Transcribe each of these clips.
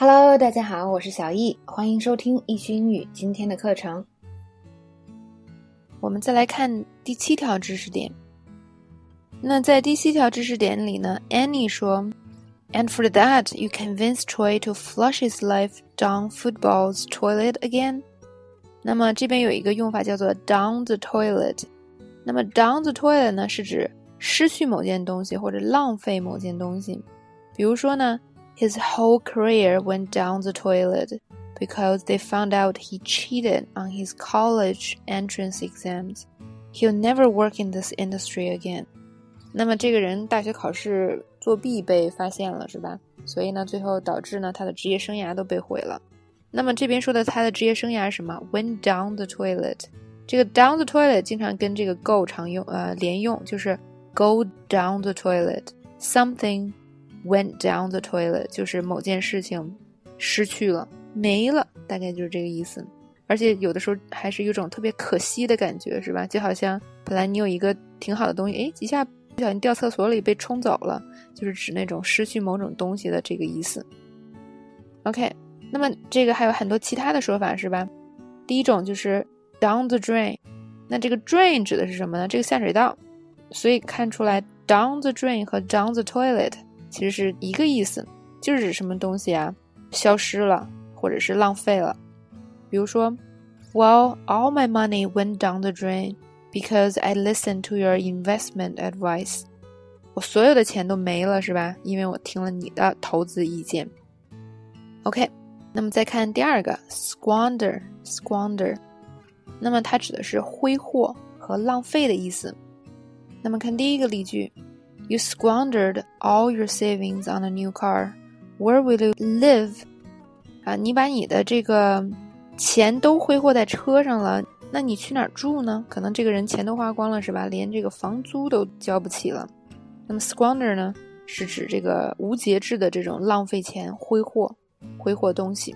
Hello，大家好，我是小易，欢迎收听易学英语今天的课程。我们再来看第七条知识点。那在第七条知识点里呢，Annie 说，And for that, you convince Troy to flush his life down football's toilet again。那么这边有一个用法叫做 down the toilet。那么 down the toilet 呢，是指失去某件东西或者浪费某件东西。比如说呢。His whole career went down the toilet because they found out he cheated on his college entrance exams. He'll never work in this industry again. 那么这个人大学考试作弊被发现了，是吧？所以呢，最后导致呢他的职业生涯都被毁了。那么这边说的他的职业生涯是什么？Went down the toilet。这个 down the toilet 经常跟这个 go 常用，呃，连用，就是 go down the toilet。 Went down the toilet，就是某件事情失去了、没了，大概就是这个意思。而且有的时候还是有种特别可惜的感觉，是吧？就好像本来你有一个挺好的东西，哎，一下不小心掉厕所里被冲走了，就是指那种失去某种东西的这个意思。OK，那么这个还有很多其他的说法，是吧？第一种就是 down the drain，那这个 drain 指的是什么呢？这个下水道。所以看出来 down the drain 和 down the toilet。其实是一个意思，就是指什么东西啊消失了，或者是浪费了。比如说，Well, all my money went down the drain because I listened to your investment advice。我所有的钱都没了，是吧？因为我听了你的投资意见。OK，那么再看第二个，squander，squander，那么它指的是挥霍和浪费的意思。那么看第一个例句。You squandered all your savings on a new car. Where will you live? 啊，你把你的这个钱都挥霍在车上了，那你去哪儿住呢？可能这个人钱都花光了，是吧？连这个房租都交不起了。那么 squander 呢，是指这个无节制的这种浪费钱、挥霍、挥霍东西。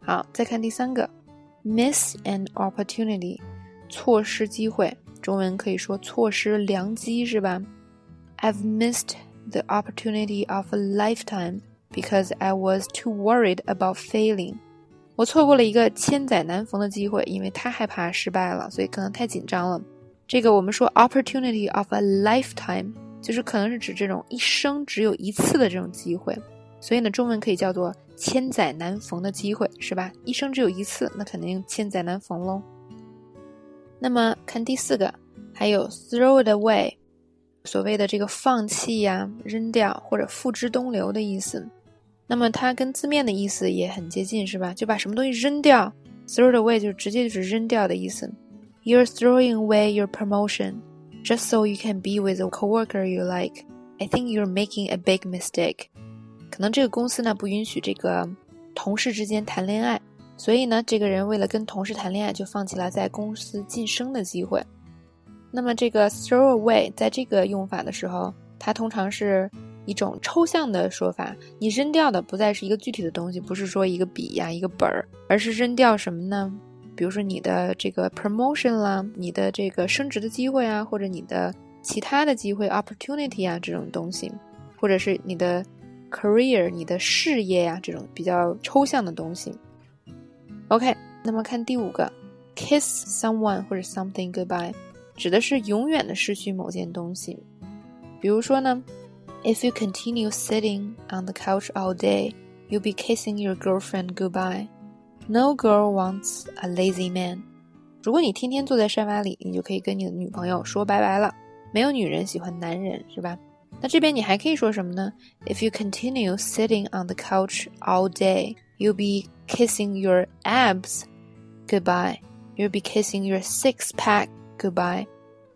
好，再看第三个，miss an opportunity，错失机会。中文可以说错失良机，是吧？I've missed the opportunity of a lifetime because I was too worried about failing。我错过了一个千载难逢的机会，因为太害怕失败了，所以可能太紧张了。这个我们说 opportunity of a lifetime，就是可能是指这种一生只有一次的这种机会。所以呢，中文可以叫做千载难逢的机会，是吧？一生只有一次，那肯定千载难逢喽。那么看第四个，还有 throw it away。所谓的这个放弃呀、扔掉或者付之东流的意思，那么它跟字面的意思也很接近，是吧？就把什么东西扔掉，throw it away 就直接就是扔掉的意思。You're throwing away your promotion just so you can be with a coworker you like. I think you're making a big mistake. 可能这个公司呢不允许这个同事之间谈恋爱，所以呢，这个人为了跟同事谈恋爱，就放弃了在公司晋升的机会。那么这个 throw away 在这个用法的时候，它通常是一种抽象的说法。你扔掉的不再是一个具体的东西，不是说一个笔呀、一个本儿，而是扔掉什么呢？比如说你的这个 promotion 啦，你的这个升职的机会啊，或者你的其他的机会 opportunity 啊这种东西，或者是你的 career、你的事业呀这种比较抽象的东西。OK，那么看第五个，kiss someone 或者 something goodbye。指的是永远的失去某件东西，比如说呢，If you continue sitting on the couch all day, you'll be kissing your girlfriend goodbye. No girl wants a lazy man. 如果你天天坐在沙发里，你就可以跟你的女朋友说拜拜了。没有女人喜欢男人，是吧？那这边你还可以说什么呢？If you continue sitting on the couch all day, you'll be kissing your abs goodbye. You'll be kissing your six pack Goodbye，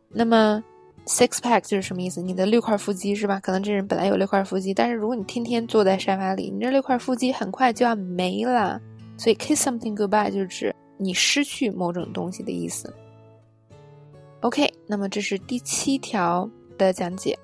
那么 six pack 就是什么意思？你的六块腹肌是吧？可能这人本来有六块腹肌，但是如果你天天坐在沙发里，你这六块腹肌很快就要没了。所以 kiss something goodbye 就是指你失去某种东西的意思。OK，那么这是第七条的讲解。